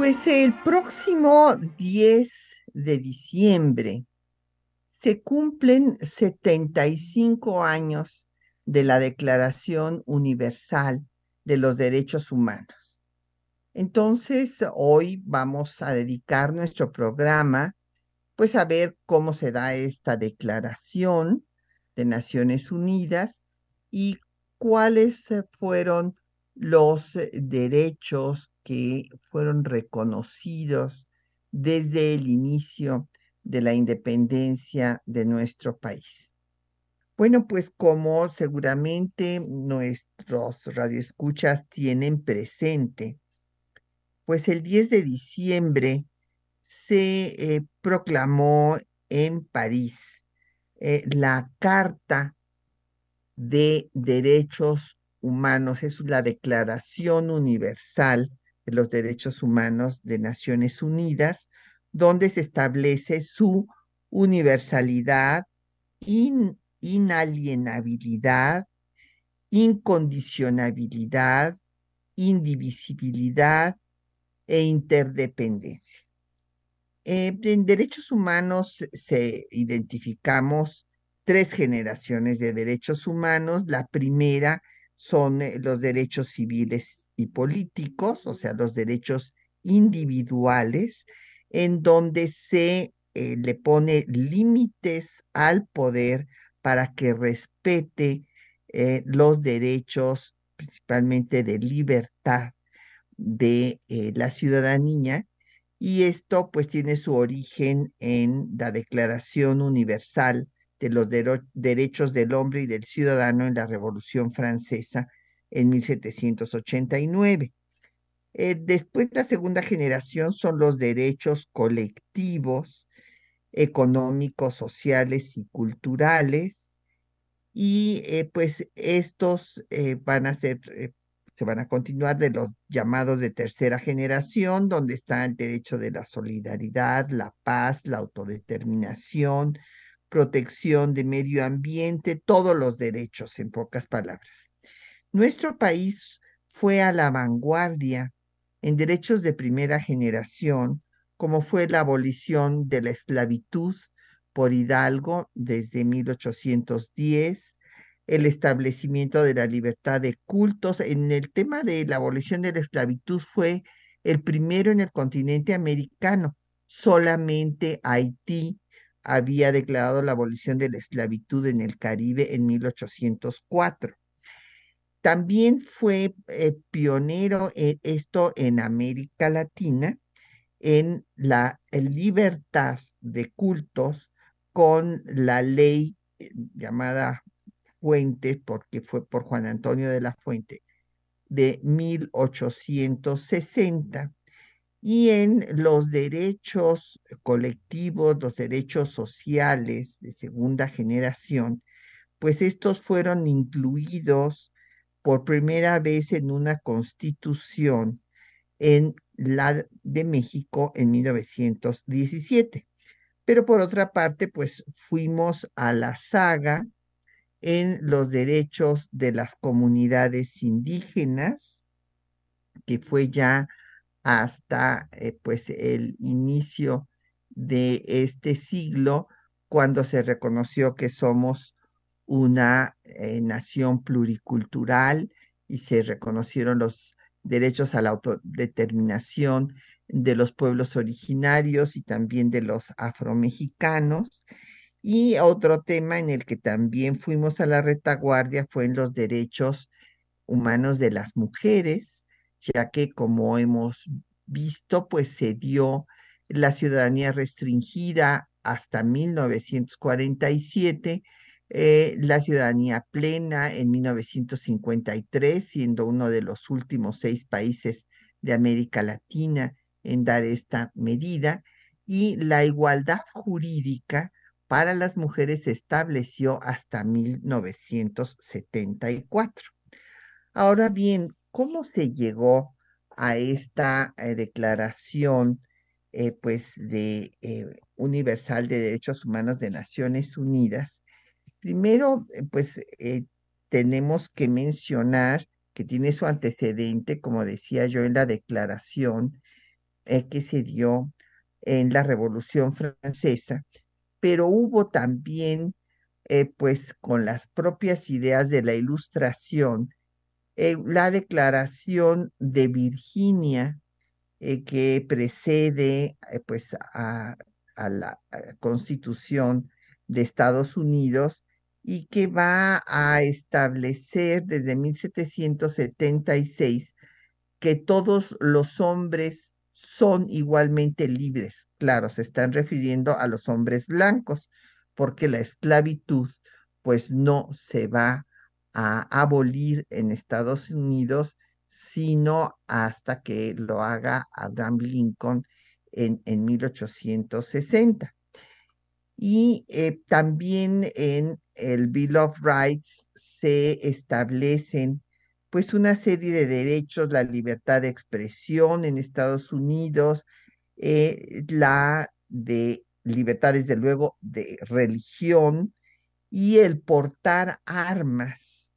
Pues el próximo 10 de diciembre se cumplen 75 años de la Declaración Universal de los Derechos Humanos. Entonces, hoy vamos a dedicar nuestro programa pues a ver cómo se da esta declaración de Naciones Unidas y cuáles fueron los derechos que fueron reconocidos desde el inicio de la independencia de nuestro país. Bueno, pues como seguramente nuestros radioescuchas tienen presente, pues el 10 de diciembre se eh, proclamó en París eh, la Carta de Derechos Humanos, es la Declaración Universal los Derechos Humanos de Naciones Unidas, donde se establece su universalidad, inalienabilidad, incondicionabilidad, indivisibilidad e interdependencia. Eh, en derechos humanos se identificamos tres generaciones de derechos humanos. La primera son eh, los derechos civiles y políticos, o sea, los derechos individuales, en donde se eh, le pone límites al poder para que respete los derechos, principalmente de libertad de la ciudadanía y esto pues tiene su origen en la Declaración Universal de los Derechos del Hombre y del Ciudadano en la Revolución Francesa en 1789. Eh, después la segunda generación son los derechos colectivos, económicos, sociales y culturales. Y eh, pues estos eh, van a ser se van a continuar de los llamados de tercera generación, donde está el derecho de la solidaridad, la paz, la autodeterminación, protección de medio ambiente, todos los derechos, en pocas palabras. Nuestro país fue a la vanguardia en derechos de primera generación, como fue la abolición de la esclavitud por Hidalgo desde 1810, el establecimiento de la libertad de cultos. En el tema de la abolición de la esclavitud fue el primero en el continente americano. Solamente Haití había declarado la abolición de la esclavitud en el Caribe en 1804. También fue eh, pionero esto en América Latina, en la libertad de cultos con la ley eh, llamada Fuentes, porque fue por Juan Antonio de la Fuente, de 1860. Y en los derechos colectivos, los derechos sociales de segunda generación, pues estos fueron incluidos por primera vez en una constitución en la de México en 1917. Pero por otra parte, pues fuimos a la saga en los derechos de las comunidades indígenas, que fue ya hasta eh, pues el inicio de este siglo, cuando se reconoció que somos una eh, nación pluricultural y se reconocieron los derechos a la autodeterminación de los pueblos originarios y también de los afromexicanos. Y otro tema en el que también fuimos a la retaguardia fue en los derechos humanos de las mujeres, ya que como hemos visto, pues se dio la ciudadanía restringida hasta 1947, eh, la ciudadanía plena en 1953, siendo uno de los últimos seis países de América Latina en dar esta medida y la igualdad jurídica para las mujeres se estableció hasta 1974. Ahora bien, ¿cómo se llegó a esta eh, declaración eh, pues de universal de derechos humanos de Naciones Unidas? Primero, pues tenemos que mencionar que tiene su antecedente, como decía yo, en la declaración que se dio en la Revolución Francesa, pero hubo también, pues con las propias ideas de la Ilustración, eh, la declaración de Virginia eh, que precede eh, pues a, la constitución de Estados Unidos y que va a establecer desde 1776 que todos los hombres son igualmente libres. Claro, se están refiriendo a los hombres blancos, porque la esclavitud pues no se va a abolir en Estados Unidos, sino hasta que lo haga Abraham Lincoln en, en 1860. Y eh, también en el Bill of Rights se establecen pues una serie de derechos, la libertad de expresión en Estados Unidos, eh, la de libertad, desde luego, de religión y el portar armas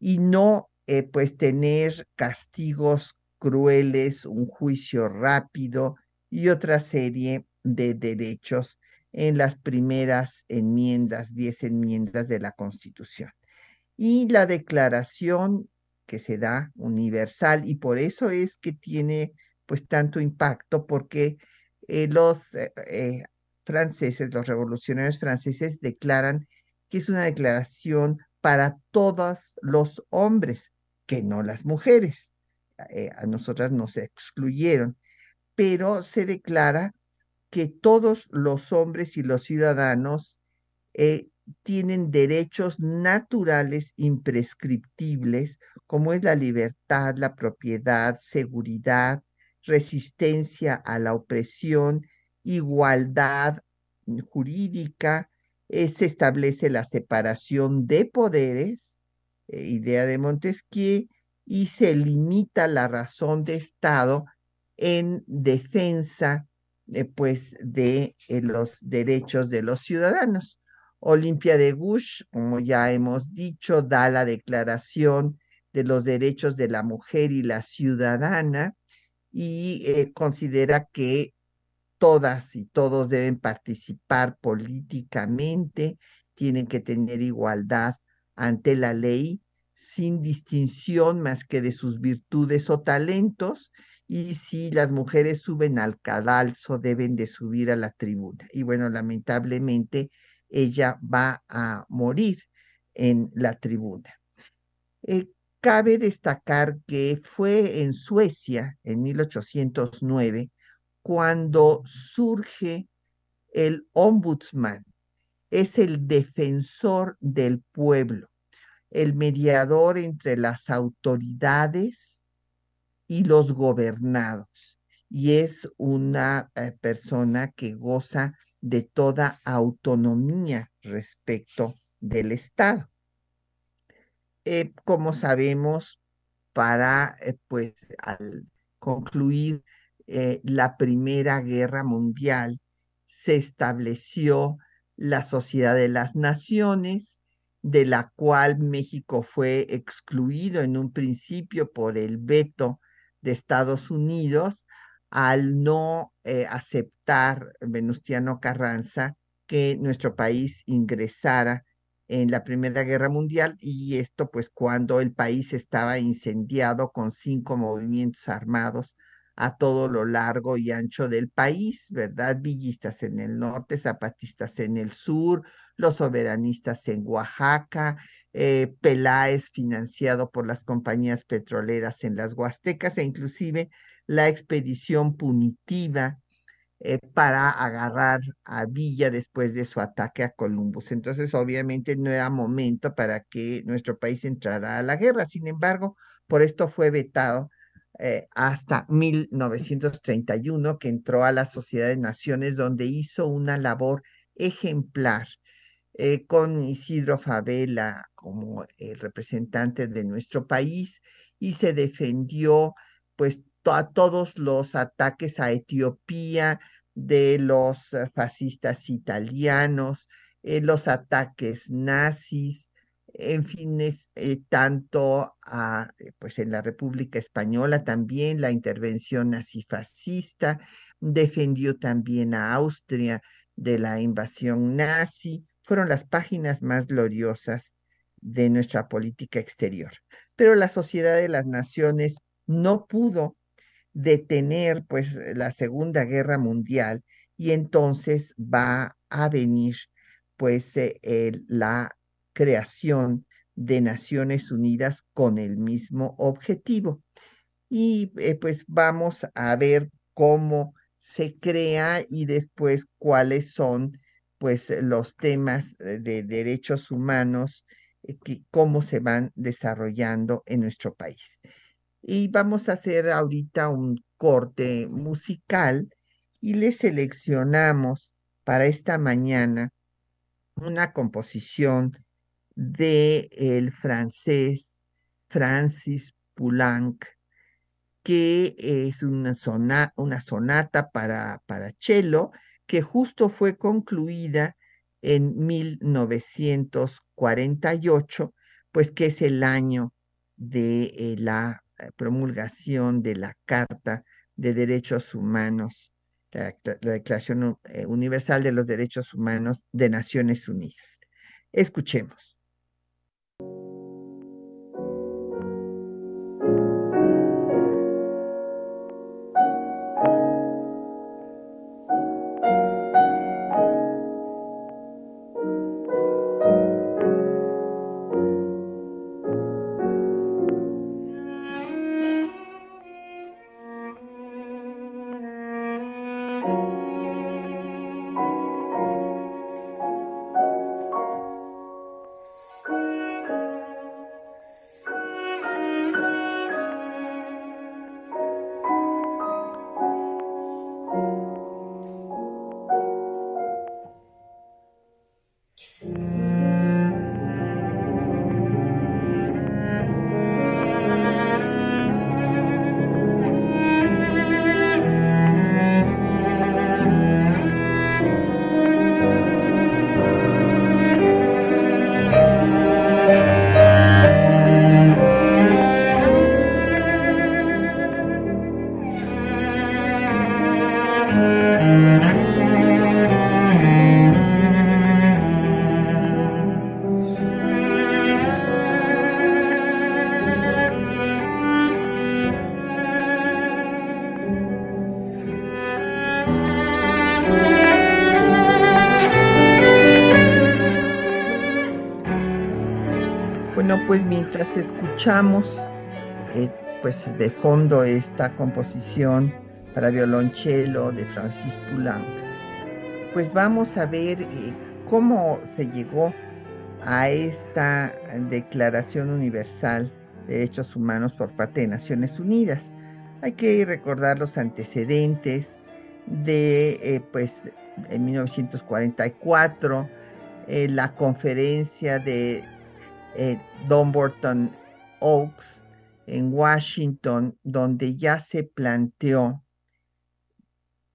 y no eh, pues tener castigos crueles, un juicio rápido y otra serie de derechos en las primeras enmiendas, diez enmiendas de la Constitución. Y la declaración que se da universal y por eso es que tiene pues tanto impacto porque eh, los eh, franceses, los revolucionarios franceses declaran que es una declaración para todos los hombres, que no las mujeres. Eh, a nosotras nos excluyeron, pero se declara que todos los hombres y los ciudadanos eh, tienen derechos naturales imprescriptibles, como es la libertad, la propiedad, seguridad, resistencia a la opresión, igualdad jurídica, eh, se establece la separación de poderes, eh, idea de Montesquieu, y se limita la razón de Estado en defensa eh, pues, de los derechos de los ciudadanos. Olimpia de Gush, como ya hemos dicho, da la declaración de los derechos de la mujer y la ciudadana y considera que todas y todos deben participar políticamente, tienen que tener igualdad ante la ley sin distinción más que de sus virtudes o talentos, y si las mujeres suben al cadalso deben de subir a la tribuna. Y bueno, lamentablemente ella va a morir en la tribuna. Eh, cabe destacar que fue en Suecia en 1809 cuando surge el ombudsman. Es el defensor del pueblo, el mediador entre las autoridades y los gobernados. Y es una eh, persona que goza de toda autonomía respecto del Estado. Eh, como sabemos, para eh, pues al concluir la Primera Guerra Mundial se estableció la Sociedad de las Naciones, de la cual México fue excluido en un principio por el veto de Estados Unidos al no eh, aceptar Venustiano Carranza que nuestro país ingresara en la Primera Guerra Mundial y esto pues cuando el país estaba incendiado con cinco movimientos armados a todo lo largo y ancho del país, ¿verdad? Villistas en el norte, zapatistas en el sur, los soberanistas en Oaxaca, eh, Peláez financiado por las compañías petroleras en las Huastecas e inclusive la expedición punitiva eh, para agarrar a Villa después de su ataque a Columbus. Entonces, obviamente no era momento para que nuestro país entrara a la guerra. Sin embargo, por esto fue vetado eh, hasta 1931, que entró a la Sociedad de Naciones, donde hizo una labor ejemplar eh, con Isidro Favela como el representante de nuestro país y se defendió pues a todos los ataques a Etiopía de los eh, fascistas italianos, los ataques nazis, en fin, tanto a, pues en la República Española también la intervención nazifascista, defendió también a Austria de la invasión nazi, fueron las páginas más gloriosas de nuestra política exterior. Pero la Sociedad de las Naciones no pudo detener pues la Segunda Guerra Mundial y entonces va a venir pues eh, la creación de Naciones Unidas con el mismo objetivo. Y eh, pues vamos a ver cómo se crea y después cuáles son pues los temas eh, de derechos humanos, eh, cómo se van desarrollando en nuestro país. Y vamos a hacer ahorita un corte musical y le seleccionamos para esta mañana una composición de el francés Francis Poulenc, que es una, una sonata para, para cello que justo fue concluida en 1948, pues que es el año de eh, la promulgación de la Carta de Derechos Humanos, la, la Declaración eh, Universal de los Derechos Humanos de Naciones Unidas. Escuchemos. Escuchamos eh, pues de fondo esta composición para violonchelo de Francis Poulenc, pues vamos a ver eh, cómo se llegó a esta Declaración Universal de Derechos Humanos por parte de Naciones Unidas. Hay que recordar los antecedentes de, eh, pues, en 1944, la conferencia de Borton Oaks, en Washington, donde ya se planteó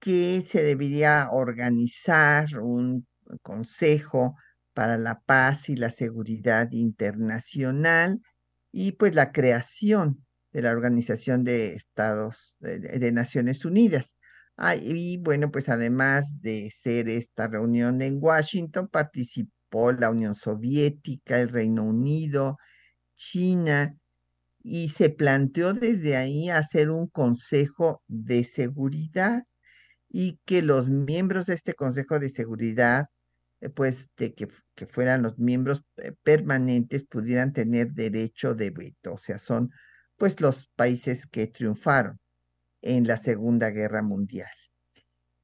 que se debería organizar un consejo para la paz y la seguridad internacional y pues la creación de la Organización de Estados de, Naciones Unidas. Ah, y bueno, pues además de ser esta reunión en Washington, participó la Unión Soviética, el Reino Unido, China y se planteó desde ahí hacer un consejo de seguridad y que los miembros de este consejo de seguridad, eh, pues de que, que fueran los miembros eh, permanentes, pudieran tener derecho de veto. O sea, son pues los países que triunfaron en la Segunda Guerra Mundial.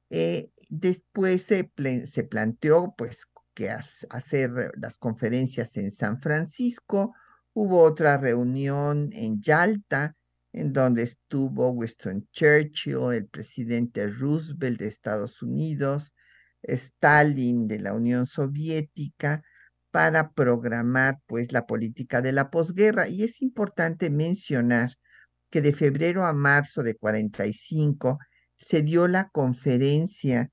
Eh, después se, se, planteó pues que hacer las conferencias en San Francisco, Hubo otra reunión en Yalta en donde estuvo Winston Churchill, el presidente Roosevelt de Estados Unidos, Stalin de la Unión Soviética, para programar pues la política de la posguerra. Y es importante mencionar que de febrero a marzo de 45 se dio la conferencia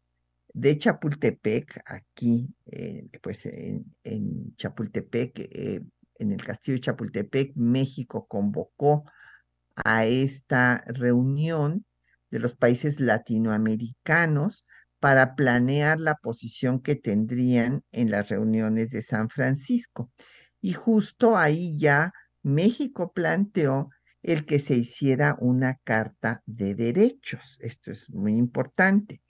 de Chapultepec, aquí, eh, pues en, Chapultepec, eh, en el castillo de Chapultepec, México convocó a esta reunión de los países latinoamericanos para planear la posición que tendrían en las reuniones de San Francisco. Y justo ahí ya México planteó el que se hiciera una carta de derechos. Esto es muy importante.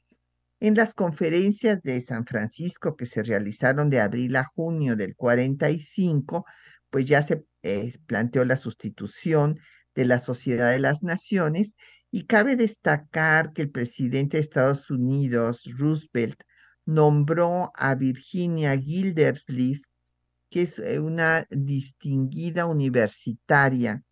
En las conferencias de San Francisco que se realizaron de abril a junio del 45, pues ya se eh, planteó la sustitución de la Sociedad de las Naciones y cabe destacar que el presidente de Estados Unidos, Roosevelt, nombró a Virginia Gildersleeve, que es eh, una distinguida universitaria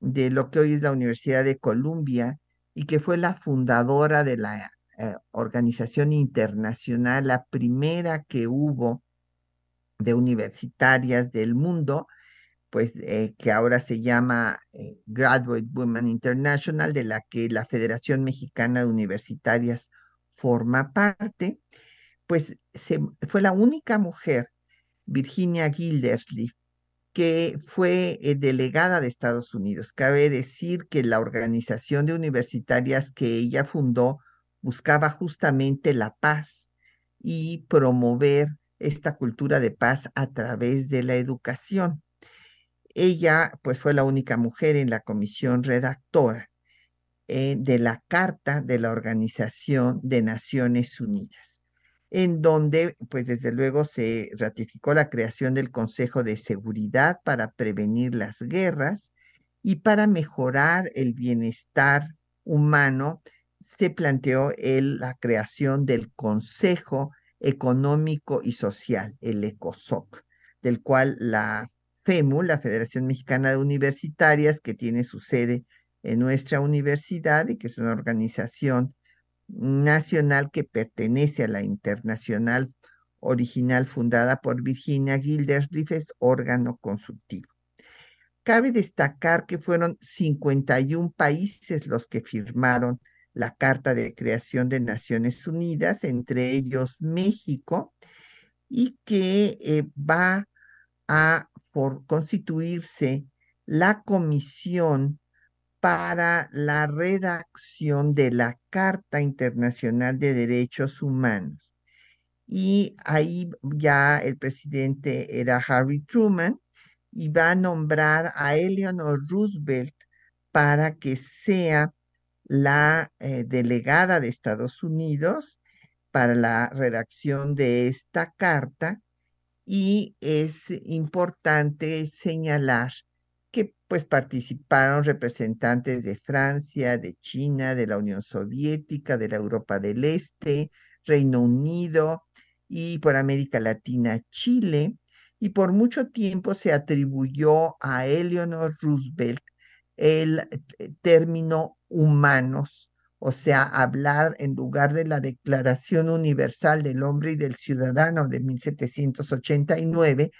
de lo que hoy es la Universidad de Columbia y que fue la fundadora de la eh, organización internacional, la primera que hubo de universitarias del mundo, pues eh, que ahora se llama eh, Graduate Women International, de la que la Federación Mexicana de Universitarias forma parte, pues fue la única mujer, Virginia Gildersleeve, que fue delegada de Estados Unidos. Cabe decir que la organización de universitarias que ella fundó buscaba justamente la paz y promover esta cultura de paz a través de la educación. Ella, pues, fue la única mujer en la comisión redactora eh, de la Carta de la Organización de Naciones Unidas, en donde, pues, desde luego se ratificó la creación del Consejo de Seguridad para prevenir las guerras y para mejorar el bienestar humano se planteó la creación del Consejo Económico y Social, el ECOSOC, del cual la FEMU, la Federación Mexicana de Universitarias, que tiene su sede en nuestra universidad y que es una organización nacional que pertenece a la internacional original fundada por Virginia Gildersleeve, es órgano consultivo. Cabe destacar que fueron 51 países los que firmaron la Carta de Creación de Naciones Unidas, entre ellos México, y que eh, va a constituirse la comisión para la redacción de la Carta Internacional de Derechos Humanos. Y ahí ya el presidente era Harry Truman y va a nombrar a Eleanor Roosevelt para que sea la eh, delegada de Estados Unidos para la redacción de esta carta y es importante señalar que pues participaron representantes de Francia, de China, de la Unión Soviética, de la Europa del Este, Reino Unido y por América Latina, Chile, y por mucho tiempo se atribuyó a Eleanor Roosevelt el eh, término humanos, o sea, hablar en lugar de la Declaración Universal del Hombre y del Ciudadano de 1789,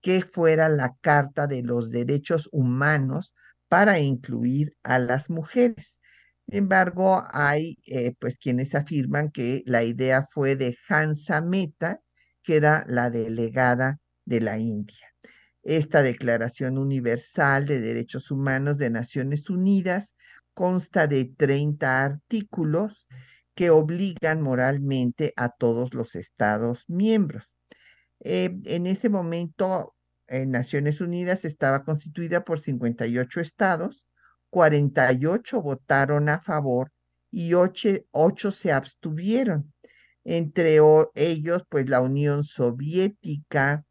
que fuera la Carta de los Derechos Humanos para incluir a las mujeres. Sin embargo, hay eh, pues quienes afirman que la idea fue de Hansa Mehta, que era la delegada de la India. Esta Declaración Universal de Derechos Humanos de Naciones Unidas consta de 30 artículos que obligan moralmente a todos los Estados miembros. Eh, en ese momento, en Naciones Unidas estaba constituida por 58 estados, 48 votaron a favor y 8, se abstuvieron. Entre ellos, pues la Unión Soviética,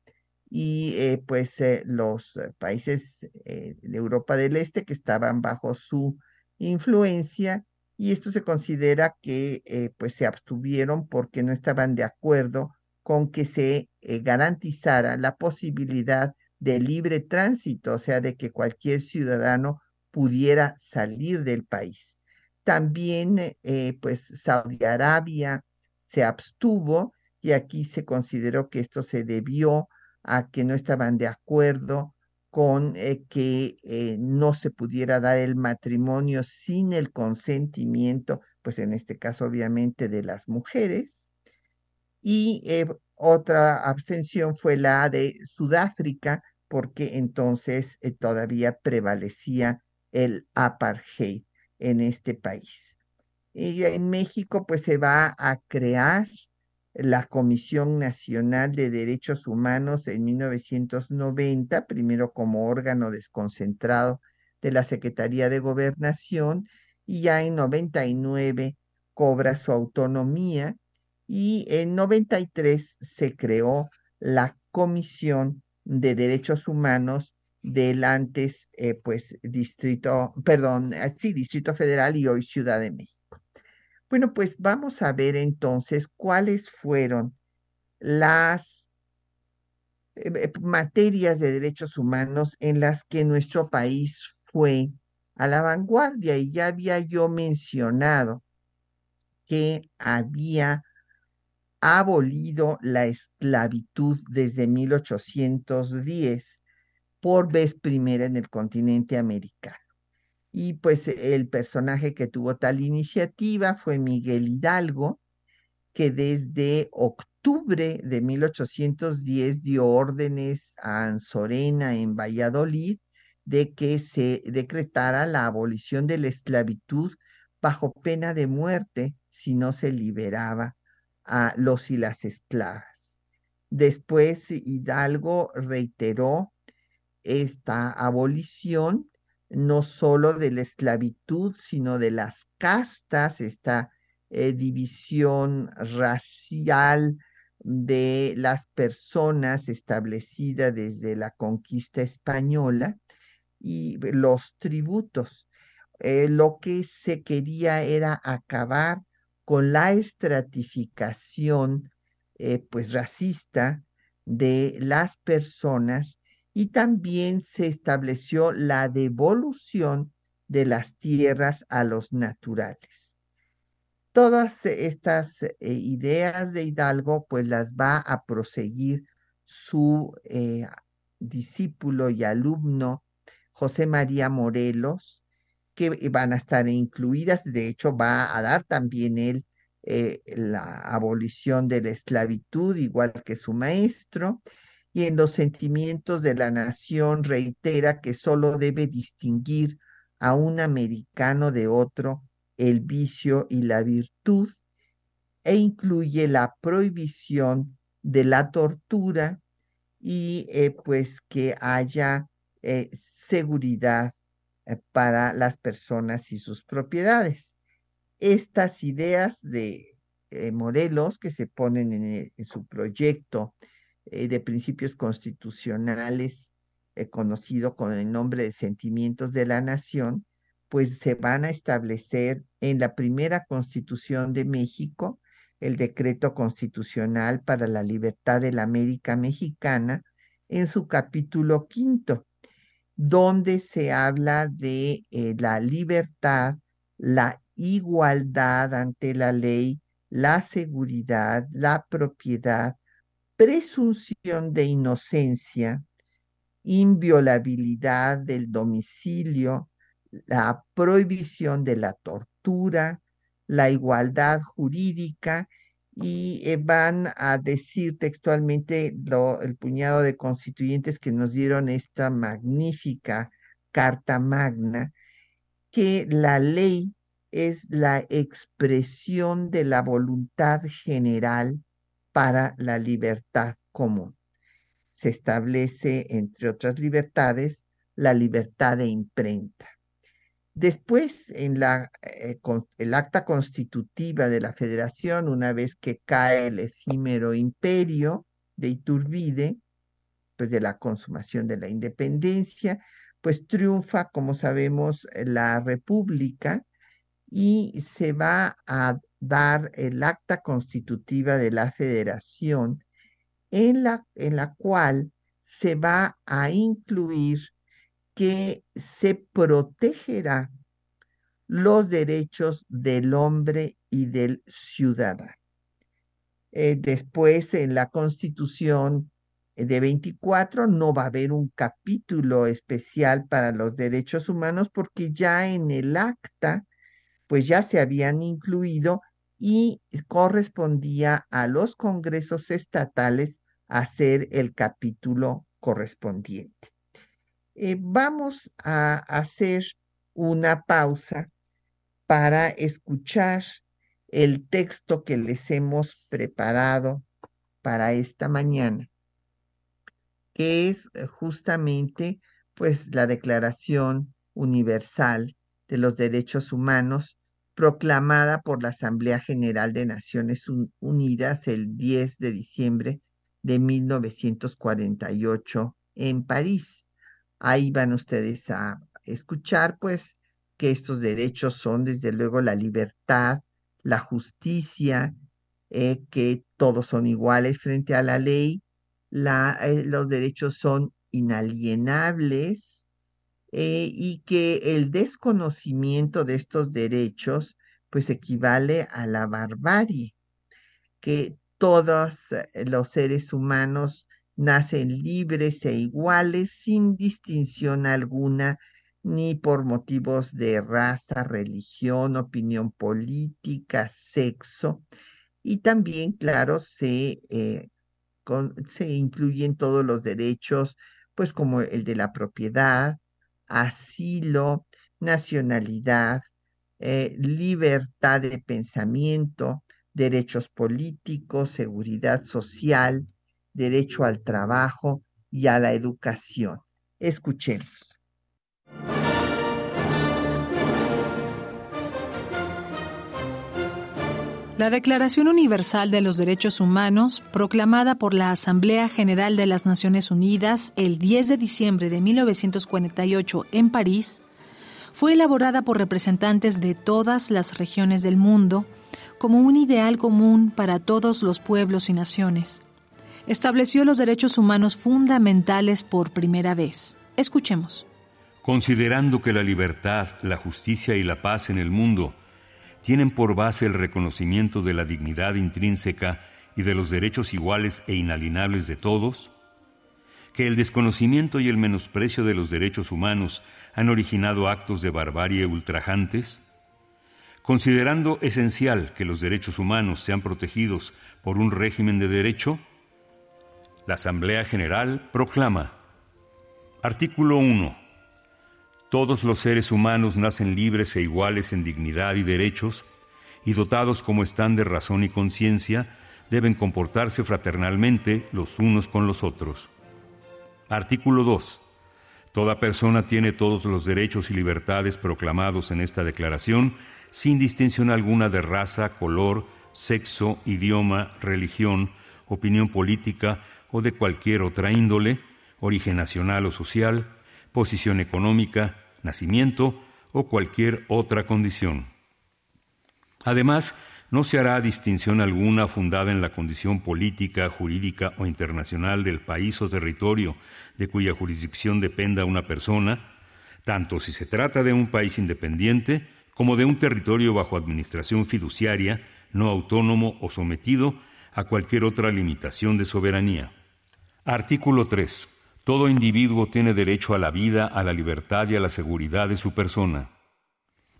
y eh, pues eh, los eh, países de Europa del Este que estaban bajo su influencia y esto se considera que pues se abstuvieron porque no estaban de acuerdo con que se garantizara la posibilidad de libre tránsito, o sea, de que cualquier ciudadano pudiera salir del país. También, pues, Saudi Arabia se abstuvo y aquí se consideró que esto se debió a que no estaban de acuerdo con eh, que eh, no se pudiera dar el matrimonio sin el consentimiento, pues en este caso obviamente de las mujeres. Y eh, otra abstención fue la de Sudáfrica, porque entonces todavía prevalecía el apartheid en este país. Y en México pues se va a crear la Comisión Nacional de Derechos Humanos en 1990, primero como órgano desconcentrado de la Secretaría de Gobernación, y ya en 99 cobra su autonomía y en 93 se creó la Comisión de Derechos Humanos del antes, eh, pues, Distrito, perdón, eh, sí, Distrito Federal y hoy Ciudad de México. Bueno, pues vamos a ver entonces cuáles fueron las eh, eh, materias de derechos humanos en las que nuestro país fue a la vanguardia. Y ya había yo mencionado que había abolido la esclavitud desde 1810 por vez primera en el continente americano. Y pues el personaje que tuvo tal iniciativa fue Miguel Hidalgo, que desde octubre de 1810 dio órdenes a Anzorena en Valladolid de que se decretara la abolición de la esclavitud bajo pena de muerte si no se liberaba a los y las esclavas. Después Hidalgo reiteró esta abolición no solo de la esclavitud, sino de las castas, esta eh, división racial de las personas establecida desde la conquista española y los tributos. Eh, lo que se quería era acabar con la estratificación eh, pues racista de las personas y también se estableció la devolución de las tierras a los naturales. Todas estas eh, ideas de Hidalgo pues las va a proseguir su eh, discípulo y alumno José María Morelos, que van a estar incluidas, de hecho va a dar también él eh, la abolición de la esclavitud, igual que su maestro, y en los sentimientos de la nación reitera que solo debe distinguir a un americano de otro el vicio y la virtud, e incluye la prohibición de la tortura y eh, pues que haya eh, seguridad eh, para las personas y sus propiedades. Estas ideas de Morelos que se ponen en su proyecto eh, de principios constitucionales, eh, conocido con el nombre de sentimientos de la nación, pues se van a establecer en la primera constitución de México, el decreto constitucional para la libertad de la América Mexicana, en su capítulo quinto, donde se habla de eh, la libertad, la igualdad ante la ley, la seguridad, la propiedad, presunción de inocencia, inviolabilidad del domicilio, la prohibición de la tortura, la igualdad jurídica y eh, van a decir textualmente el puñado de constituyentes que nos dieron esta magnífica Carta Magna, que la ley es la expresión de la voluntad general para la libertad común. Se establece, entre otras libertades, la libertad de imprenta. Después, en la, eh, el acta constitutiva de la federación, una vez que cae el efímero imperio de Iturbide, pues de la consumación de la independencia, pues triunfa, como sabemos, la república y se va a dar el acta constitutiva de la federación en la, en la cual se va a incluir que se protegerá los derechos del hombre y del ciudadano. Eh, después, en la Constitución de 24 no va a haber un capítulo especial para los derechos humanos porque ya en el acta, pues ya se habían incluido y correspondía a los congresos estatales hacer el capítulo correspondiente. Eh, vamos a hacer una pausa para escuchar el texto que les hemos preparado para esta mañana, que es eh, justamente pues la Declaración Universal de los Derechos Humanos proclamada por la Asamblea General de Naciones Unidas el 10 de diciembre de 1948 en París. Ahí van ustedes a escuchar pues que estos derechos son desde luego la libertad, la justicia, eh, que todos son iguales frente a la ley, eh, los derechos son inalienables eh, y que el desconocimiento de estos derechos pues equivale a la barbarie, que todos los seres humanos nacen libres e iguales sin distinción alguna ni por motivos de raza, religión, opinión política, sexo. Y también, claro, se, eh, se incluyen todos los derechos, pues como el de la propiedad, asilo, nacionalidad, eh, libertad de pensamiento, derechos políticos, seguridad social, derecho al trabajo y a la educación. Escuchemos. La Declaración Universal de los Derechos Humanos, proclamada por la Asamblea General de las Naciones Unidas el 10 de diciembre de 1948 en París, fue elaborada por representantes de todas las regiones del mundo como un ideal común para todos los pueblos y naciones. Estableció los derechos humanos fundamentales por primera vez. Escuchemos. Considerando que la libertad, la justicia y la paz en el mundo tienen por base el reconocimiento de la dignidad intrínseca y de los derechos iguales e inalienables de todos, que el desconocimiento y el menosprecio de los derechos humanos han originado actos de barbarie ultrajantes, considerando esencial que los derechos humanos sean protegidos por un régimen de derecho, la Asamblea General proclama, artículo 1, todos los seres humanos nacen libres e iguales en dignidad y derechos, y dotados como están de razón y conciencia, deben comportarse fraternalmente los unos con los otros. Artículo 2. Toda persona tiene todos los derechos y libertades proclamados en esta declaración, sin distinción alguna de raza, color, sexo, idioma, religión, opinión política o de cualquier otra índole, origen nacional o social, posición económica, nacimiento o cualquier otra condición. Además, no se hará distinción alguna fundada en la condición política, jurídica o internacional del país o territorio de cuya jurisdicción dependa una persona, tanto si se trata de un país independiente como de un territorio bajo administración fiduciaria, no autónomo o sometido a cualquier otra limitación de soberanía. Artículo 3. Todo individuo tiene derecho a la vida, a la libertad y a la seguridad de su persona.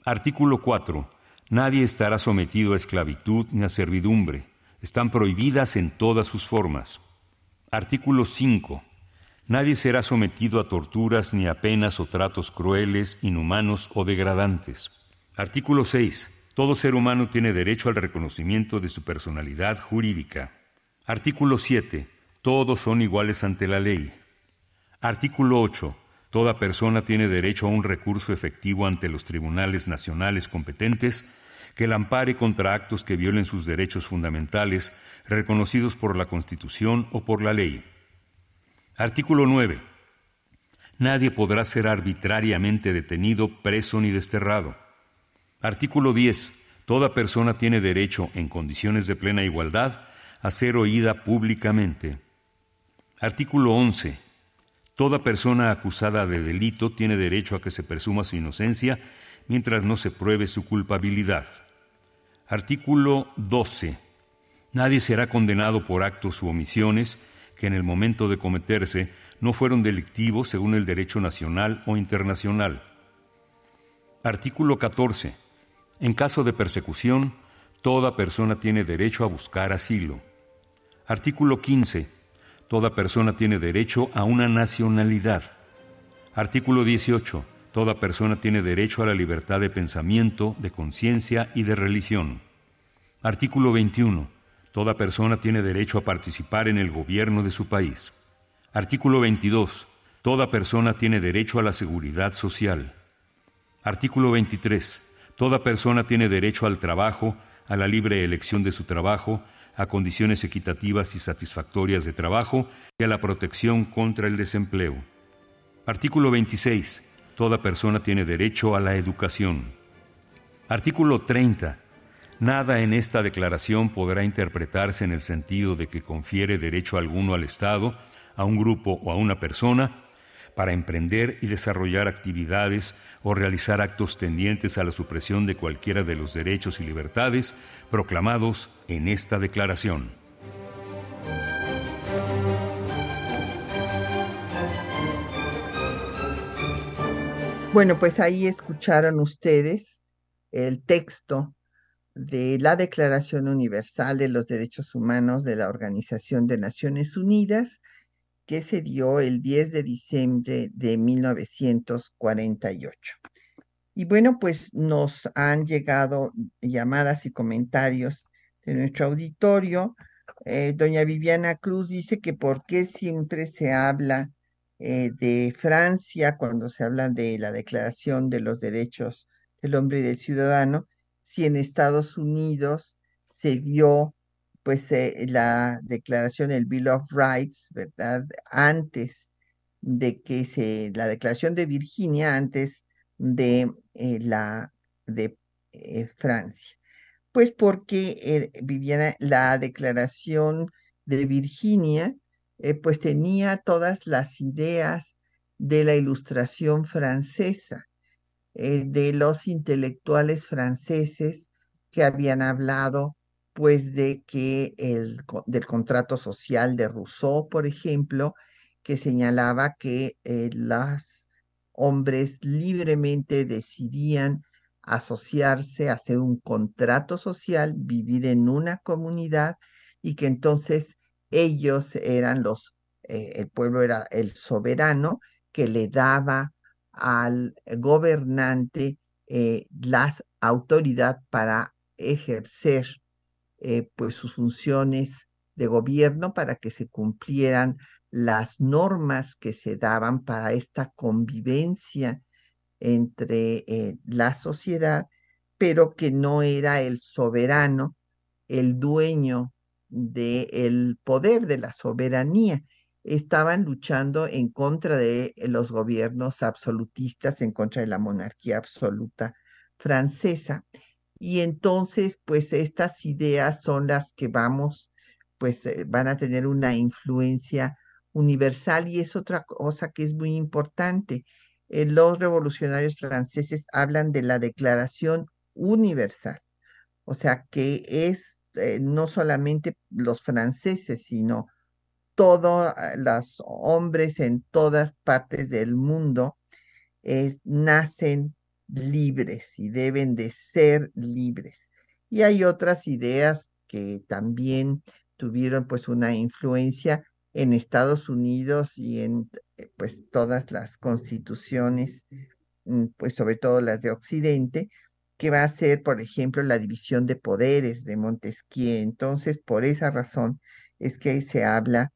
Artículo 4. Nadie estará sometido a esclavitud ni a servidumbre. Están prohibidas en todas sus formas. Artículo 5. Nadie será sometido a torturas ni a penas o tratos crueles, inhumanos o degradantes. Artículo 6. Todo ser humano tiene derecho al reconocimiento de su personalidad jurídica. Artículo 7. Todos son iguales ante la ley. Artículo 8. Toda persona tiene derecho a un recurso efectivo ante los tribunales nacionales competentes que la ampare contra actos que violen sus derechos fundamentales reconocidos por la Constitución o por la ley. Artículo 9. Nadie podrá ser arbitrariamente detenido, preso ni desterrado. Artículo 10. Toda persona tiene derecho, en condiciones de plena igualdad, a ser oída públicamente. Artículo 11. Toda persona acusada de delito tiene derecho a que se presuma su inocencia mientras no se pruebe su culpabilidad. Artículo 12. Nadie será condenado por actos u omisiones que en el momento de cometerse no fueron delictivos según el derecho nacional o internacional. Artículo 14. En caso de persecución, toda persona tiene derecho a buscar asilo. Artículo 15. Toda persona tiene derecho a una nacionalidad. Artículo 18. Toda persona tiene derecho a la libertad de pensamiento, de conciencia y de religión. Artículo 21. Toda persona tiene derecho a participar en el gobierno de su país. Artículo 22. Toda persona tiene derecho a la seguridad social. Artículo 23. Toda persona tiene derecho al trabajo, a la libre elección de su trabajo, a condiciones equitativas y satisfactorias de trabajo y a la protección contra el desempleo. Artículo 26. Toda persona tiene derecho a la educación. Artículo 30. Nada en esta declaración podrá interpretarse en el sentido de que confiere derecho alguno al Estado, a un grupo o a una persona para emprender y desarrollar actividades o realizar actos tendientes a la supresión de cualquiera de los derechos y libertades proclamados en esta declaración. Bueno, pues ahí escucharon ustedes el texto de la Declaración Universal de los Derechos Humanos de la Organización de Naciones Unidas, que se dio el 10 de diciembre de 1948. Y bueno, pues nos han llegado llamadas y comentarios de nuestro auditorio. Eh, doña Viviana Cruz dice que por qué siempre se habla eh, de Francia cuando se habla de la Declaración de los Derechos del Hombre y del Ciudadano, si en Estados Unidos se dio pues eh, la declaración, el Bill of Rights, ¿verdad? Antes de que se, la declaración de Virginia, antes de eh, la de eh, Francia. Pues porque Viviana, la declaración de Virginia, pues tenía todas las ideas de la ilustración francesa, de los intelectuales franceses que habían hablado pues de que el, del contrato social de Rousseau, por ejemplo, que señalaba que eh, los hombres libremente decidían asociarse, hacer un contrato social, vivir en una comunidad y que entonces ellos eran los, eh, el pueblo era el soberano que le daba al gobernante eh, la autoridad para ejercer eh, pues sus funciones de gobierno para que se cumplieran las normas que se daban para esta convivencia entre eh, la sociedad, pero que no era el soberano, el dueño del poder, de la soberanía. Estaban luchando en contra de los gobiernos absolutistas, en contra de la monarquía absoluta francesa. Y entonces, pues estas ideas son las que vamos, pues eh, van a tener una influencia universal y es otra cosa que es muy importante. Eh, los revolucionarios franceses hablan de la Declaración Universal, o sea que es eh, no solamente los franceses, sino todos los hombres en todas partes del mundo nacen libres y deben de ser libres. Y hay otras ideas que también tuvieron pues una influencia en Estados Unidos y en eh, pues todas las constituciones, mm, pues sobre todo las de Occidente, que va a ser, por ejemplo, la división de poderes de Montesquieu. Entonces, por esa razón es que se habla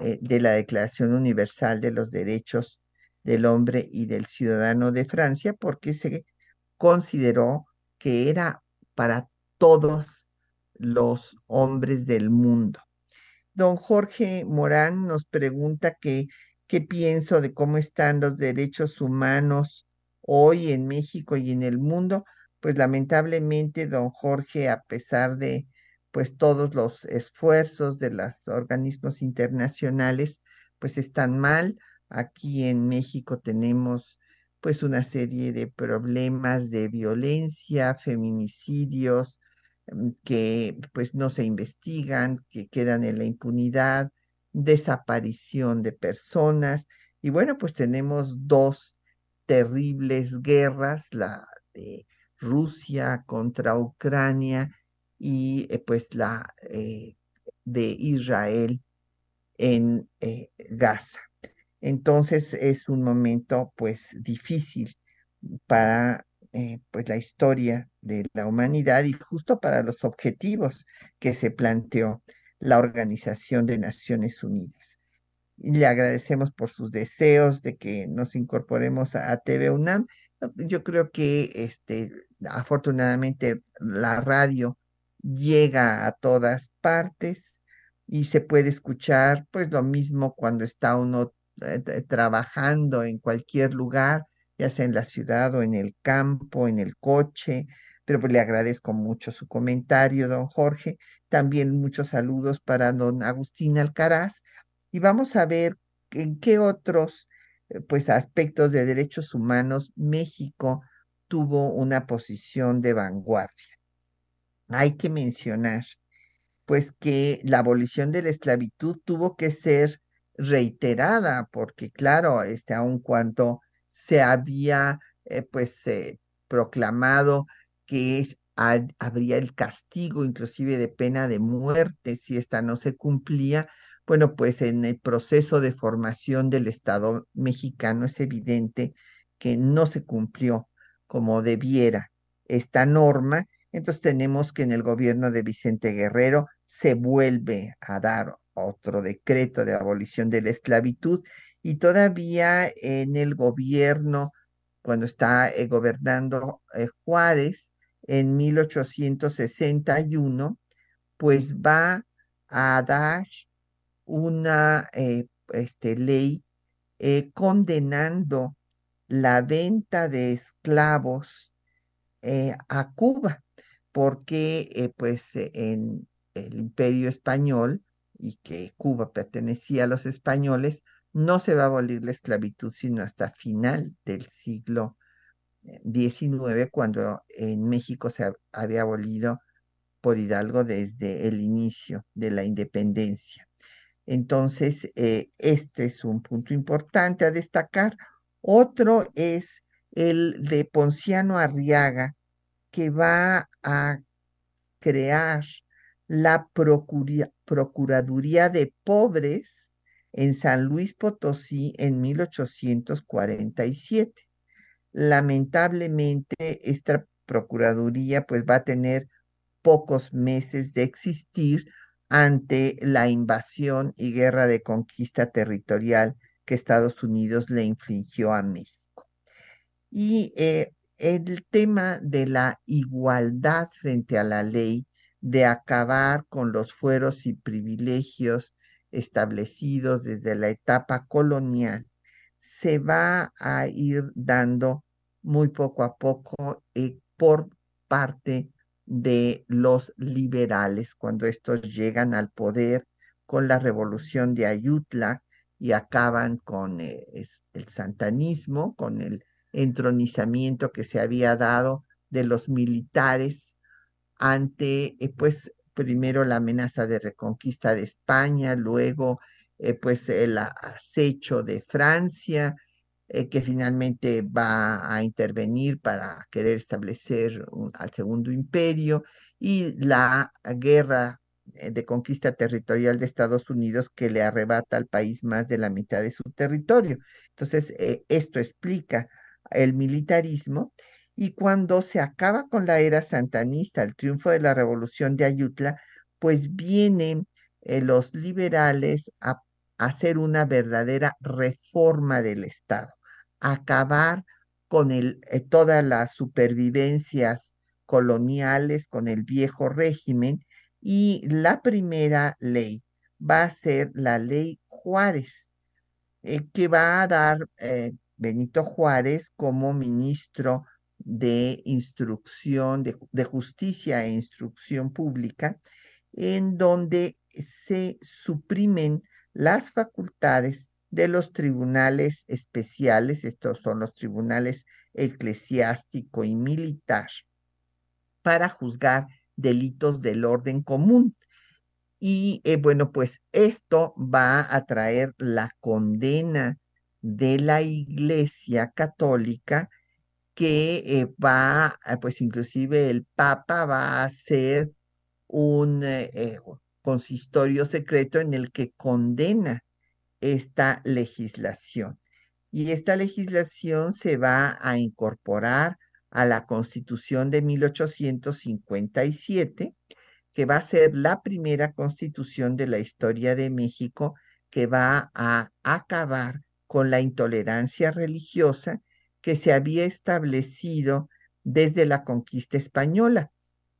eh, de la Declaración Universal de los Derechos del hombre y del ciudadano de Francia porque se consideró que era para todos los hombres del mundo. Don Jorge Morán nos pregunta que, qué pienso de cómo están los derechos humanos hoy en México y en el mundo. Pues lamentablemente, don Jorge, a pesar de pues todos los esfuerzos de los organismos internacionales, pues están mal Aquí en México tenemos pues una serie de problemas de violencia, feminicidios mm, que pues no se investigan, que quedan en la impunidad, desaparición de personas. Y bueno, pues tenemos dos terribles guerras, la de Rusia contra Ucrania y eh, pues la eh, de Israel en eh, Gaza. Entonces es un momento pues difícil para pues la historia de la humanidad y justo para los objetivos que se planteó la Organización de Naciones Unidas. Y le agradecemos por sus deseos de que nos incorporemos a, TV UNAM. Yo creo que este, afortunadamente la radio llega a todas partes y se puede escuchar pues lo mismo cuando está uno eh, trabajando en cualquier lugar, ya sea en la ciudad o en el campo, en el coche, pero pues le agradezco mucho su comentario, don Jorge. También muchos saludos para don Agustín Alcaraz. Y vamos a ver en qué otros eh, pues aspectos de derechos humanos México tuvo una posición de vanguardia. Hay que mencionar pues que la abolición de la esclavitud tuvo que ser reiterada, porque claro, este, aun cuando se había eh, pues eh, proclamado que habría el castigo inclusive de pena de muerte si esta no se cumplía, bueno, pues en el proceso de formación del Estado mexicano es evidente que no se cumplió como debiera esta norma, entonces tenemos que en el gobierno de Vicente Guerrero se vuelve a dar otro decreto de abolición de la esclavitud y todavía en el gobierno, cuando está eh, gobernando eh, Juárez en 1861, pues va a dar una eh, este, ley condenando la venta de esclavos a Cuba, porque pues en el imperio español y que Cuba pertenecía a los españoles, no se va a abolir la esclavitud sino hasta final del siglo XIX, eh, cuando en México se había abolido por Hidalgo desde el inicio de la independencia. Entonces, eh, este es un punto importante a destacar. Otro es el de Ponciano Arriaga, que va a crear la Procuraduría de Pobres en San Luis Potosí en 1847. Lamentablemente, esta Procuraduría pues va a tener pocos meses de existir ante la invasión y guerra de conquista territorial que Estados Unidos le infligió a México. Y eh, el tema de la igualdad frente a la ley de acabar con los fueros y privilegios establecidos desde la etapa colonial, se va a ir dando muy poco a poco eh, por parte de los liberales cuando estos llegan al poder con la revolución de Ayutla y acaban con eh, el santanismo, con el entronizamiento que se había dado de los militares ante, eh, pues, primero la amenaza de reconquista de España, luego, eh, pues, el acecho de Francia, eh, que finalmente va a intervenir para querer establecer al segundo imperio, y la guerra de conquista territorial de Estados Unidos que le arrebata al país más de la mitad de su territorio. Entonces, esto explica el militarismo y cuando se acaba con la era santanista, el triunfo de la revolución de Ayutla, pues vienen eh, los liberales a, hacer una verdadera reforma del Estado, acabar con eh, todas las supervivencias coloniales, con el viejo régimen, y la primera ley va a ser la ley Juárez, eh, que va a dar Benito Juárez como ministro de instrucción, de, justicia e instrucción pública, en donde se suprimen las facultades de los tribunales especiales, estos son los tribunales eclesiástico y militar, para juzgar delitos del orden común. Y eh, bueno, pues esto va a traer la condena de la Iglesia Católica que eh, va, pues inclusive el Papa va a hacer un eh, consistorio secreto en el que condena esta legislación. Y esta legislación se va a incorporar a la Constitución de 1857, que va a ser la primera constitución de la historia de México que va a acabar con la intolerancia religiosa que se había establecido desde la conquista española.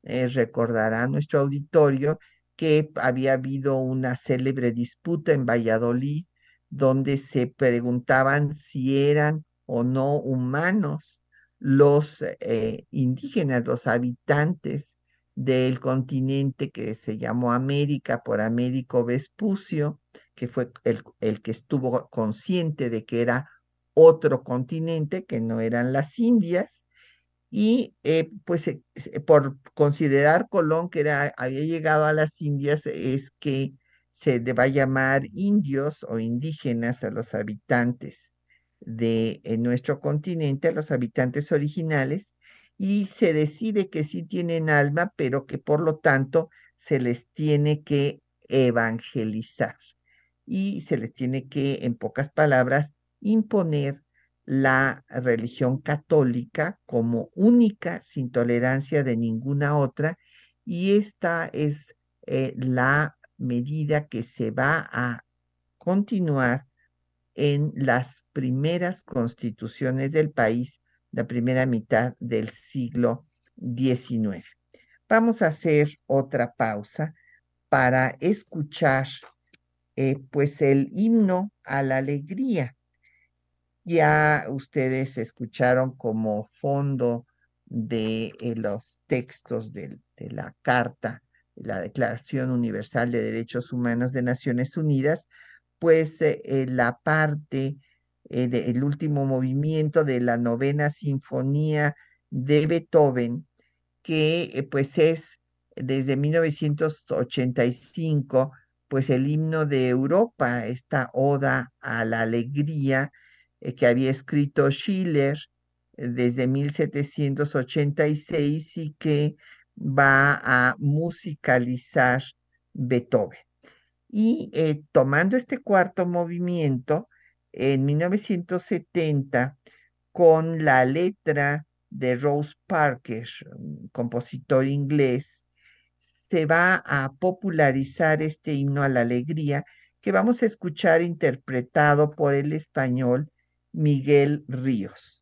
Eh, recordará nuestro auditorio que había habido una célebre disputa en Valladolid donde se preguntaban si eran o no humanos los eh, indígenas, los habitantes del continente que se llamó América por Américo Vespucio, que fue el, el que estuvo consciente de que era otro continente, que no eran las Indias, y eh, pues eh, por considerar Colón que había llegado a las Indias, es que se va a llamar indios o indígenas a los habitantes de nuestro continente, a los habitantes originales, y se decide que sí tienen alma, pero que por lo tanto se les tiene que evangelizar. Y se les tiene que, en pocas palabras, imponer la religión católica como única, sin tolerancia de ninguna otra, y esta es eh, la medida que se va a continuar en las primeras constituciones del país, la primera mitad del siglo XIX. Vamos a hacer otra pausa para escuchar eh, pues el himno a la alegría. Ya ustedes escucharon como fondo de eh, los textos de la carta la Declaración Universal de Derechos Humanos de Naciones Unidas, pues eh, eh, la parte eh, del último movimiento de la novena sinfonía de Beethoven, que pues es desde 1985, pues el himno de Europa, esta oda a la alegría que había escrito Schiller desde 1786 y que va a musicalizar Beethoven. Y eh, tomando este cuarto movimiento, en 1970, con la letra de Rose Parker, compositor inglés, se va a popularizar este himno a la alegría que vamos a escuchar interpretado por el español Miguel Ríos.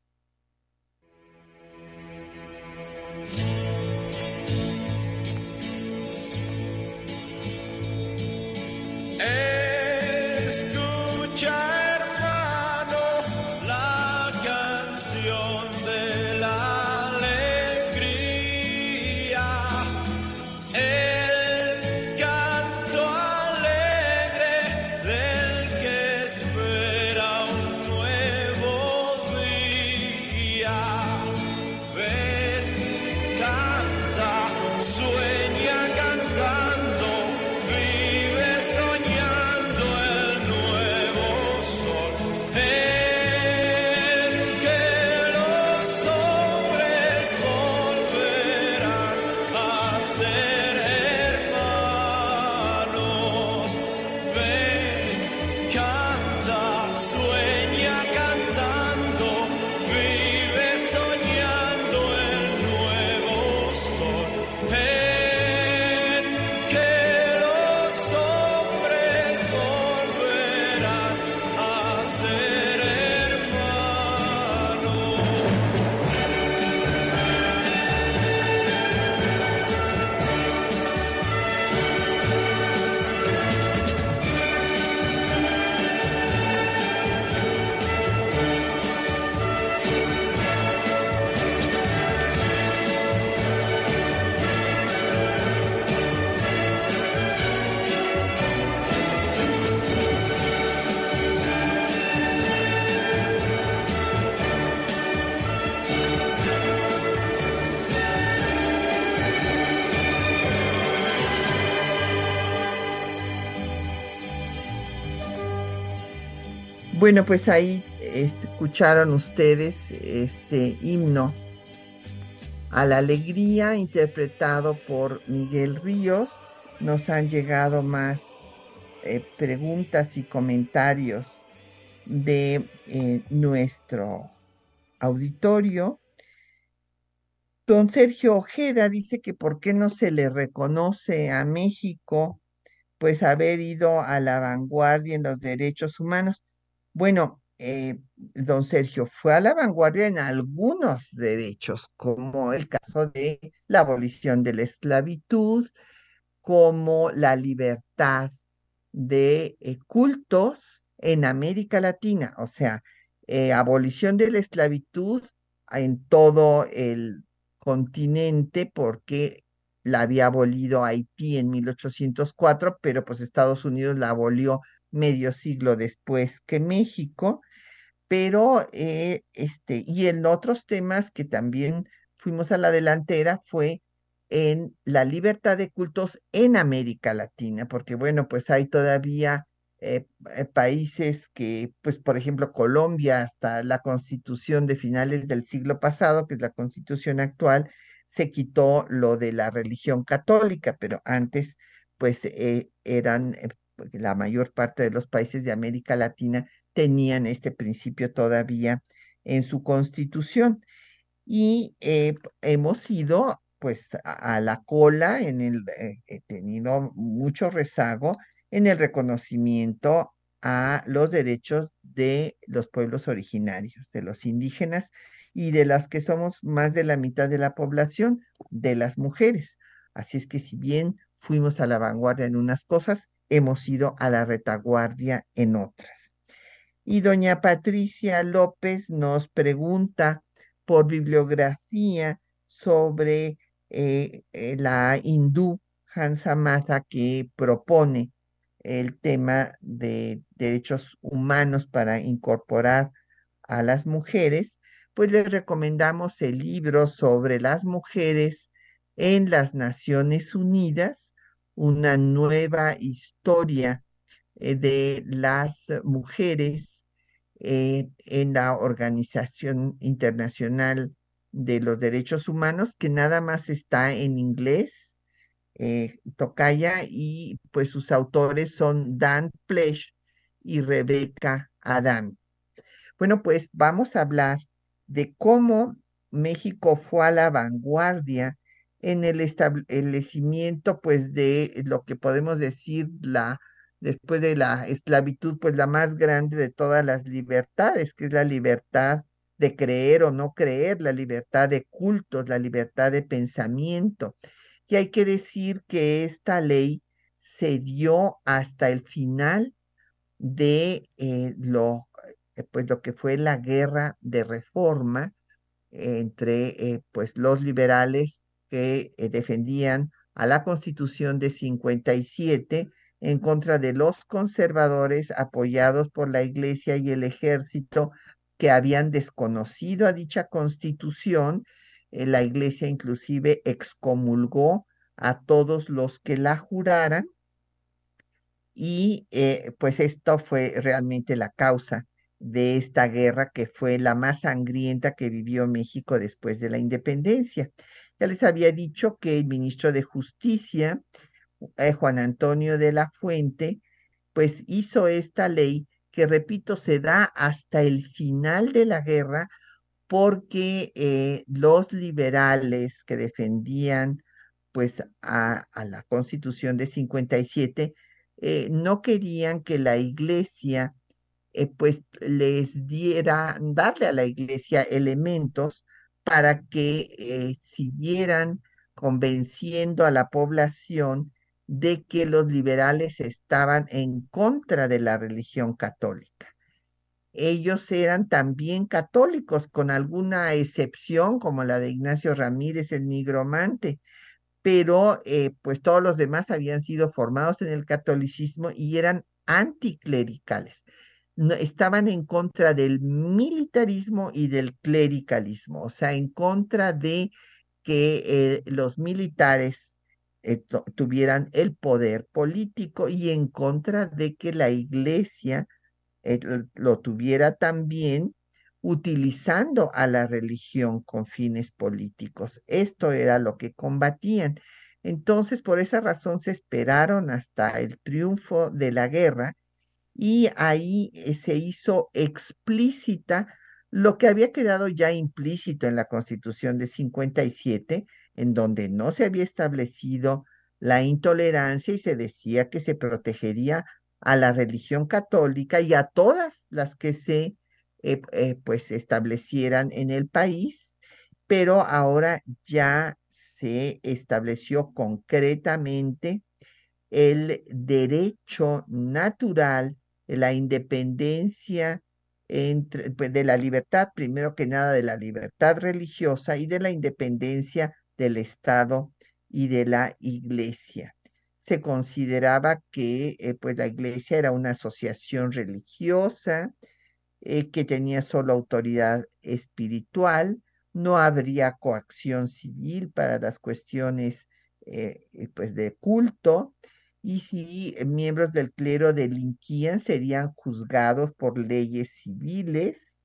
Bueno, pues ahí escucharon ustedes este himno a la alegría interpretado por Miguel Ríos. Nos han llegado más eh, preguntas y comentarios de eh, nuestro auditorio. Don Sergio Ojeda dice que por qué no se le reconoce a México pues haber ido a la vanguardia en los derechos humanos. Bueno, eh, don Sergio fue a la vanguardia en algunos derechos, como el caso de la abolición de la esclavitud, como la libertad de eh, cultos en América Latina, o sea, eh, abolición de la esclavitud en todo el continente porque la había abolido Haití en 1804, pero pues Estados Unidos la abolió medio siglo después que México, pero eh, este, y en otros temas que también fuimos a la delantera fue en la libertad de cultos en América Latina, porque bueno, pues hay todavía eh, eh, países que, pues por ejemplo, Colombia, hasta la constitución de finales del siglo pasado, que es la constitución actual, se quitó lo de la religión católica, pero antes, pues eran la mayor parte de los países de América Latina tenían este principio todavía en su constitución. Y eh, hemos ido pues a, la cola en el, eh, tenido mucho rezago en el reconocimiento a los derechos de los pueblos originarios, de los indígenas y de las que somos más de la mitad de la población, de las mujeres. Así es que si bien fuimos a la vanguardia en unas cosas, hemos ido a la retaguardia en otras. Y doña Patricia López nos pregunta por bibliografía sobre eh, eh, la hindú Hansa Matha que propone el tema de derechos humanos para incorporar a las mujeres, pues les recomendamos el libro sobre las mujeres en las Naciones Unidas una nueva historia eh, de las mujeres eh, en la Organización Internacional de los Derechos Humanos, que nada más está en inglés, eh, Tocaya, y pues sus autores son Dan Plesh y Rebecca Adam. Bueno, pues vamos a hablar de cómo México fue a la vanguardia en el establecimiento, pues, de lo que podemos decir la, después de la esclavitud, pues, la más grande de todas las libertades, que es la libertad de creer o no creer, la libertad de cultos, la libertad de pensamiento. Y hay que decir que esta ley se dio hasta el final de eh, lo, eh, pues, lo que fue la guerra de reforma entre eh, pues, los liberales que eh, defendían a la Constitución de 57 en contra de los conservadores apoyados por la Iglesia y el ejército que habían desconocido a dicha Constitución. Eh, la Iglesia inclusive excomulgó a todos los que la juraran y eh, pues esto fue realmente la causa de esta guerra que fue la más sangrienta que vivió México después de la independencia. Ya les había dicho que el ministro de Justicia, eh, Juan Antonio de la Fuente, pues hizo esta ley que, repito, se da hasta el final de la guerra porque eh, los liberales que defendían pues a, la constitución de 57 eh, no querían que la iglesia pues les diera, darle a la iglesia elementos para que eh, siguieran convenciendo a la población de que los liberales estaban en contra de la religión católica. Ellos eran también católicos, con alguna excepción, como la de Ignacio Ramírez, el nigromante, pero eh, pues todos los demás habían sido formados en el catolicismo y eran anticlericales estaban en contra del militarismo y del clericalismo, o sea, en contra de que eh, los militares eh, tuvieran el poder político y en contra de que la iglesia lo tuviera también utilizando a la religión con fines políticos. Esto era lo que combatían. Entonces, por esa razón se esperaron hasta el triunfo de la guerra y ahí eh, se hizo explícita lo que había quedado ya implícito en la Constitución de 57, en donde no se había establecido la intolerancia y se decía que se protegería a la religión católica y a todas las que se eh, eh, pues establecieran en el país, pero ahora ya se estableció concretamente el derecho natural, la independencia entre, pues, de la libertad, primero que nada de la libertad religiosa y de la independencia del Estado y de la Iglesia. Se consideraba que eh, pues la Iglesia era una asociación religiosa eh, que tenía solo autoridad espiritual, no habría coacción civil para las cuestiones eh, pues de culto y si miembros del clero delinquían serían juzgados por leyes civiles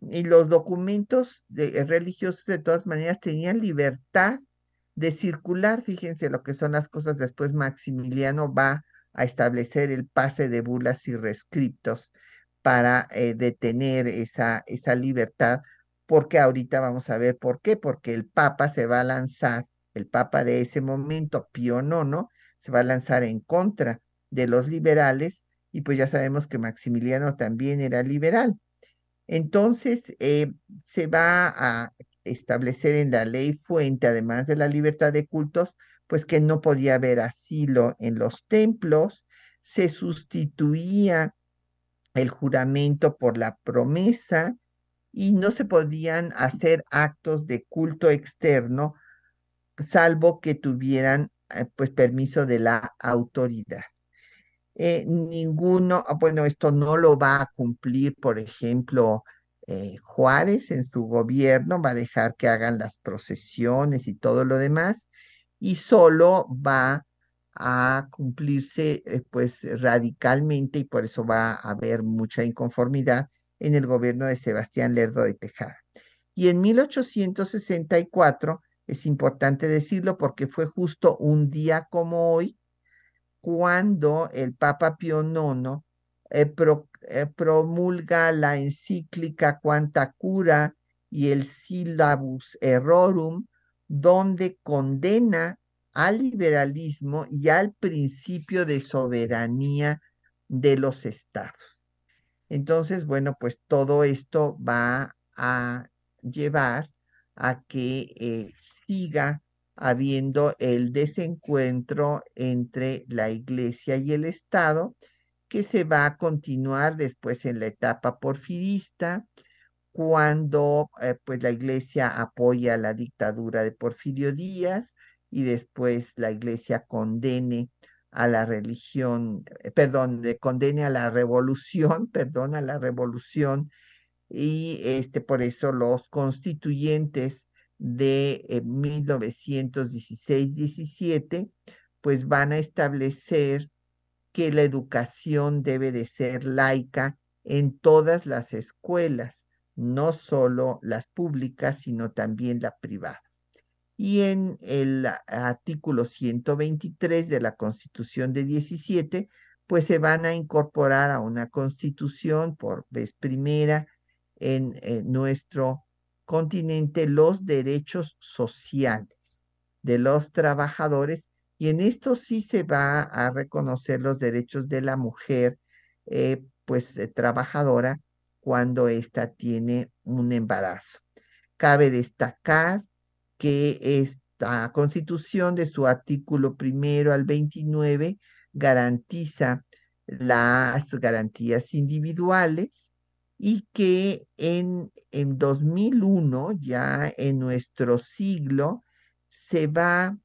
y los documentos religiosos de todas maneras tenían libertad de circular. Fíjense lo que son las cosas. Después Maximiliano va a establecer el pase de bulas y rescriptos para eh, detener esa, esa libertad, porque ahorita vamos a ver por qué, porque el Papa se va a lanzar, el Papa de ese momento, Pío IX, se va a lanzar en contra de los liberales, y pues ya sabemos que Maximiliano también era liberal. Entonces, eh, se va a establecer en la ley fuente, además de la libertad de cultos, pues que no podía haber asilo en los templos, se sustituía el juramento por la promesa y no se podían hacer actos de culto externo salvo que tuvieran pues permiso de la autoridad. Eh, ninguno, ah, bueno, esto no lo va a cumplir, por ejemplo, eh, Juárez en su gobierno, va a dejar que hagan las procesiones y todo lo demás, y solo va a cumplirse eh, pues radicalmente y por eso va a haber mucha inconformidad en el gobierno de Sebastián Lerdo de Tejada. Y en 1864, es importante decirlo porque fue justo un día como hoy, cuando el Papa Pío IX eh, eh, promulga la encíclica Quanta Cura y el Syllabus Errorum, donde condena al liberalismo y al principio de soberanía de los estados. Entonces, bueno, pues todo esto va a llevar a que eh, siga habiendo el desencuentro entre la iglesia y el Estado, que se va a continuar después en la etapa porfirista, cuando eh, pues la iglesia apoya la dictadura de Porfirio Díaz, y después la iglesia condene a la religión, eh, perdón, condene a la revolución, perdón, a la revolución, y este, por eso los constituyentes de 1916-17, eh, pues van a establecer que la educación debe de ser laica en todas las escuelas, no solo las públicas, sino también la privada. Y en el artículo 123 de la Constitución de 17, pues se van a incorporar a una constitución por vez primera en, nuestro continente los derechos sociales de los trabajadores y en esto sí se va a reconocer los derechos de la mujer, eh, pues trabajadora, cuando ésta tiene un embarazo. Cabe destacar que esta constitución de su artículo primero al 29 garantiza las garantías individuales y que en, en 2001, ya en nuestro siglo, se va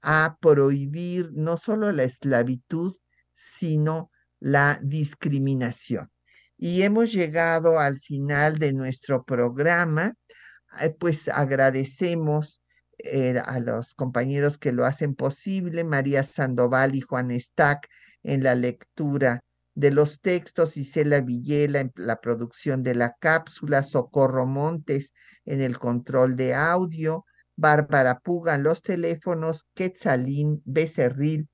a prohibir no solo la esclavitud, sino la discriminación. Y hemos llegado al final de nuestro programa pues agradecemos eh, a los compañeros que lo hacen posible, María Sandoval y Juan Stack en la lectura de los textos, Isela Villela en la producción de la cápsula, Socorro Montes en el control de audio, Bárbara Puga en los teléfonos, Quetzalín Becerril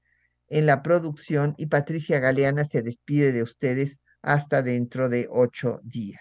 en la producción y Patricia Galeana se despide de ustedes hasta dentro de ocho días.